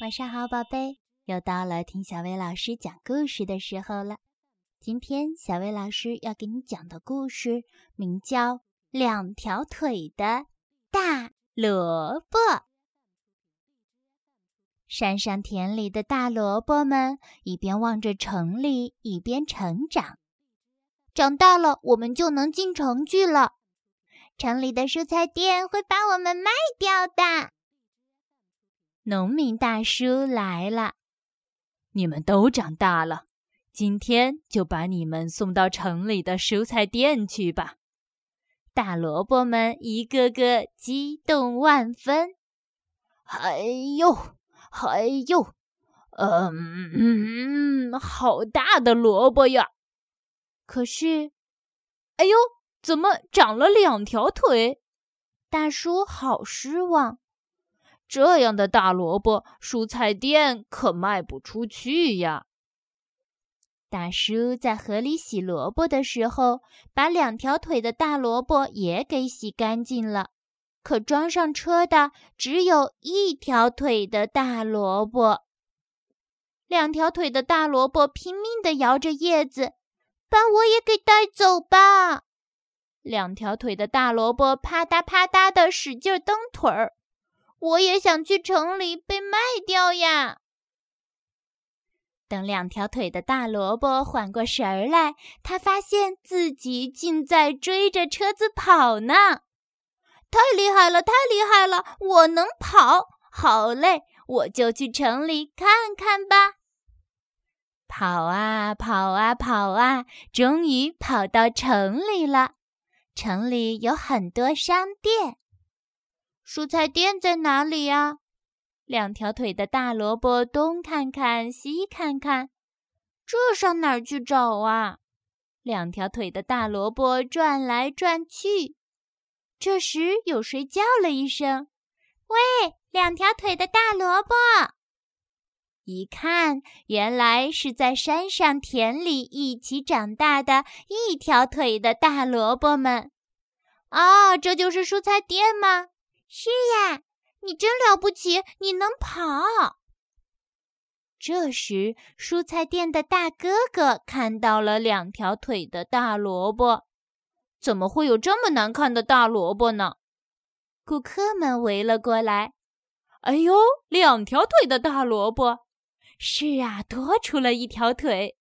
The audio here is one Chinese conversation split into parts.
晚上好，宝贝，又到了听小薇老师讲故事的时候了。今天小薇老师要给你讲的故事名叫《两条腿的大萝卜》。山上田里的大萝卜们一边望着城里，一边成长。长大了，我们就能进城去了。城里的蔬菜店会把我们卖掉的。农民大叔来了，你们都长大了，今天就把你们送到城里的蔬菜店去吧。大萝卜们一个个激动万分。哎呦，哎呦，嗯，嗯好大的萝卜呀！可是，哎呦，怎么长了两条腿？大叔好失望。这样的大萝卜，蔬菜店可卖不出去呀。大叔在河里洗萝卜的时候，把两条腿的大萝卜也给洗干净了。可装上车的只有一条腿的大萝卜。两条腿的大萝卜拼命地摇着叶子，把我也给带走吧！两条腿的大萝卜啪嗒啪嗒地使劲蹬腿儿。我也想去城里被卖掉呀！等两条腿的大萝卜缓过神儿来，他发现自己竟在追着车子跑呢！太厉害了，太厉害了！我能跑，好嘞，我就去城里看看吧。跑啊跑啊跑啊，终于跑到城里了。城里有很多商店。蔬菜店在哪里呀？两条腿的大萝卜东看看西看看，这上哪儿去找啊？两条腿的大萝卜转来转去。这时有谁叫了一声：“喂，两条腿的大萝卜！”一看，原来是在山上田里一起长大的一条腿的大萝卜们。啊，这就是蔬菜店吗？是呀，你真了不起，你能跑。这时，蔬菜店的大哥哥看到了两条腿的大萝卜，怎么会有这么难看的大萝卜呢？顾客们围了过来。哎呦，两条腿的大萝卜！是啊，多出了一条腿。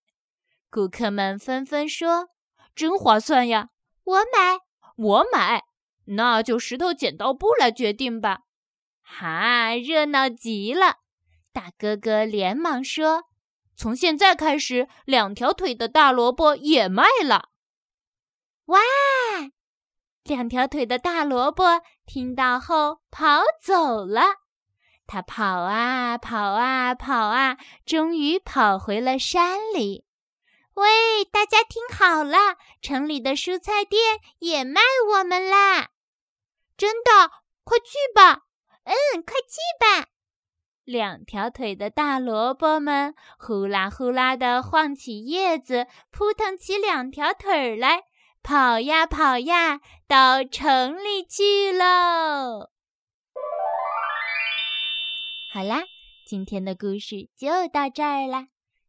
顾客们纷纷说：“真划算呀！”我买，我买。那就石头剪刀布来决定吧！哈，热闹极了！大哥哥连忙说：“从现在开始，两条腿的大萝卜也卖了。”哇！两条腿的大萝卜听到后跑走了。他跑啊跑啊跑啊，终于跑回了山里。喂，大家听好了，城里的蔬菜店也卖我们啦！真的，快去吧！嗯，快去吧！两条腿的大萝卜们呼啦呼啦地晃起叶子，扑腾起两条腿来，跑呀跑呀，到城里去喽！好啦，今天的故事就到这儿啦。